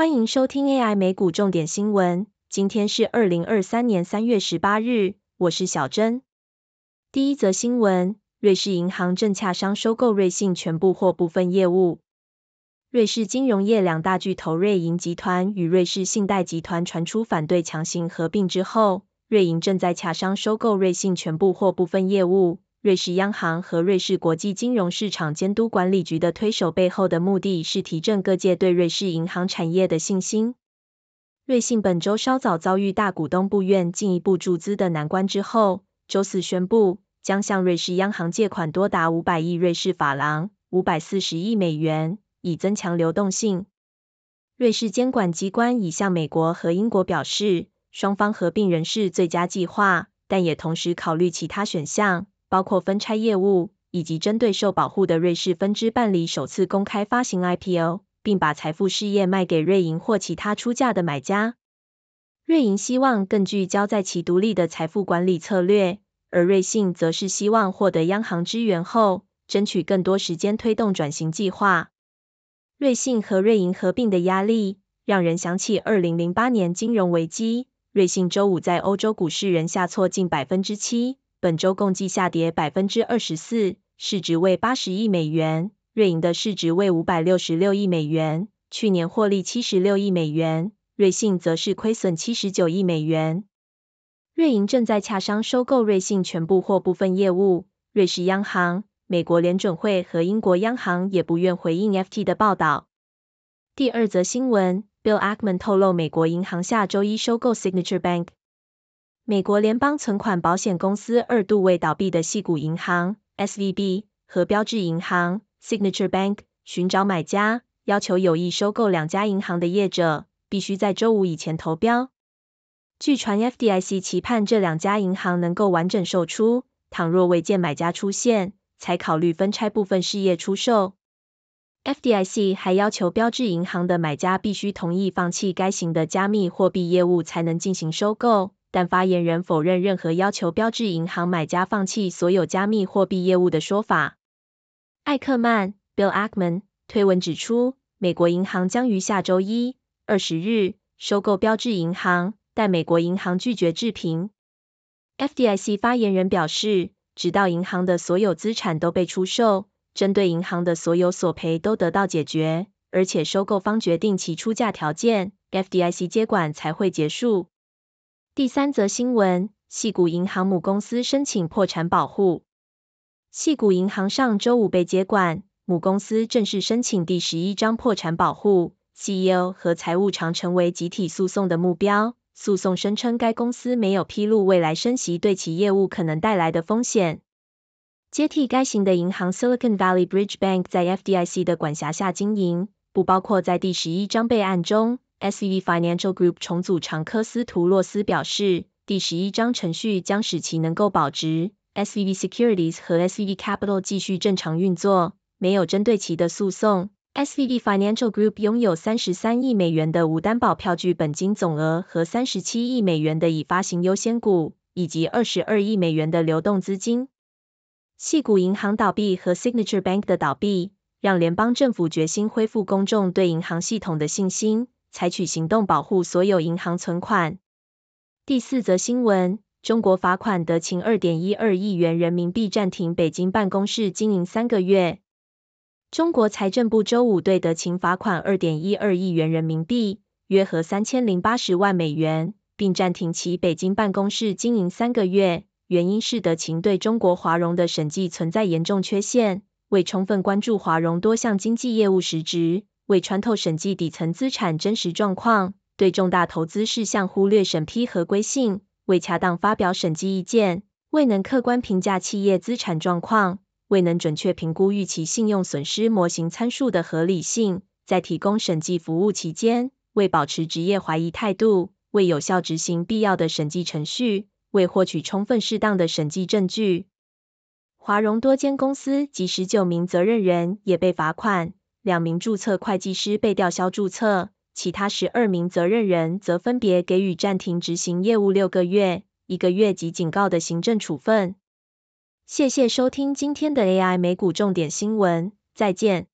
欢迎收听 AI 美股重点新闻。今天是二零二三年三月十八日，我是小珍。第一则新闻：瑞士银行正洽商收购瑞信全部或部分业务。瑞士金融业两大巨头瑞银集团与瑞士信贷集团传出反对强行合并之后，瑞银正在洽商收购瑞信全部或部分业务。瑞士央行和瑞士国际金融市场监督管理局的推手背后的目的是提振各界对瑞士银行产业的信心。瑞信本周稍早遭遇大股东不愿进一步注资的难关之后，周四宣布将向瑞士央行借款多达五百亿瑞士法郎（五百四十亿美元），以增强流动性。瑞士监管机关已向美国和英国表示，双方合并仍是最佳计划，但也同时考虑其他选项。包括分拆业务，以及针对受保护的瑞士分支办理首次公开发行 IPO，并把财富事业卖给瑞银或其他出价的买家。瑞银希望更聚焦在其独立的财富管理策略，而瑞信则是希望获得央行支援后，争取更多时间推动转型计划。瑞信和瑞银合并的压力，让人想起二零零八年金融危机。瑞信周五在欧洲股市仍下挫近百分之七。本周共计下跌百分之二十四，市值为八十亿美元。瑞银的市值为五百六十六亿美元，去年获利七十六亿美元。瑞信则是亏损七十九亿美元。瑞银正在洽商收购瑞信全部或部分业务。瑞士央行、美国联准会和英国央行也不愿回应 FT 的报道。第二则新闻，Bill Ackman 透露，美国银行下周一收购 Signature Bank。美国联邦存款保险公司二度为倒闭的系股银行 SVB 和标志银行 Signature Bank 寻找买家，要求有意收购两家银行的业者必须在周五以前投标。据传 FDIC 期盼这两家银行能够完整售出，倘若未见买家出现，才考虑分拆部分事业出售。FDIC 还要求标志银行的买家必须同意放弃该型的加密货币业务，才能进行收购。但发言人否认任何要求标志银行买家放弃所有加密货币业务的说法。艾克曼 （Bill Ackman） 推文指出，美国银行将于下周一二十日收购标志银行，但美国银行拒绝置评。FDIC 发言人表示，直到银行的所有资产都被出售，针对银行的所有索赔都得到解决，而且收购方决定其出价条件，FDIC 接管才会结束。第三则新闻，细谷银行母公司申请破产保护。细谷银行上周五被接管，母公司正式申请第十一章破产保护，CEO 和财务常成为集体诉讼的目标。诉讼声称该公司没有披露未来升息对其业务可能带来的风险。接替该型的银行 Silicon Valley Bridge Bank 在 FDIC 的管辖下经营，不包括在第十一章备案中。SVB Financial Group 重组长科斯图洛斯表示，第十一章程序将使其能够保值。SVB Securities 和 SVB Capital 继续正常运作，没有针对其的诉讼。SVB Financial Group 拥有三十三亿美元的无担保票据本金总额和三十七亿美元的已发行优先股，以及二十二亿美元的流动资金。系股银行倒闭和 Signature Bank 的倒闭，让联邦政府决心恢复公众对银行系统的信心。采取行动保护所有银行存款。第四则新闻：中国罚款德勤二点一二亿元人民币，暂停北京办公室经营三个月。中国财政部周五对德勤罚款二点一二亿元人民币，约合三千零八十万美元，并暂停其北京办公室经营三个月。原因是德勤对中国华融的审计存在严重缺陷，未充分关注华融多项经济业务实质。未穿透审计底层资产真实状况，对重大投资事项忽略审批合规性，未恰当发表审计意见，未能客观评价企业资产状况，未能准确评估预期信用损失模型参数的合理性，在提供审计服务期间，未保持职业怀疑态度，未有效执行必要的审计程序，未获取充分适当的审计证据。华融多间公司及十九名责任人也被罚款。两名注册会计师被吊销注册，其他十二名责任人则分别给予暂停执行业务六个月、一个月及警告的行政处分。谢谢收听今天的 AI 美股重点新闻，再见。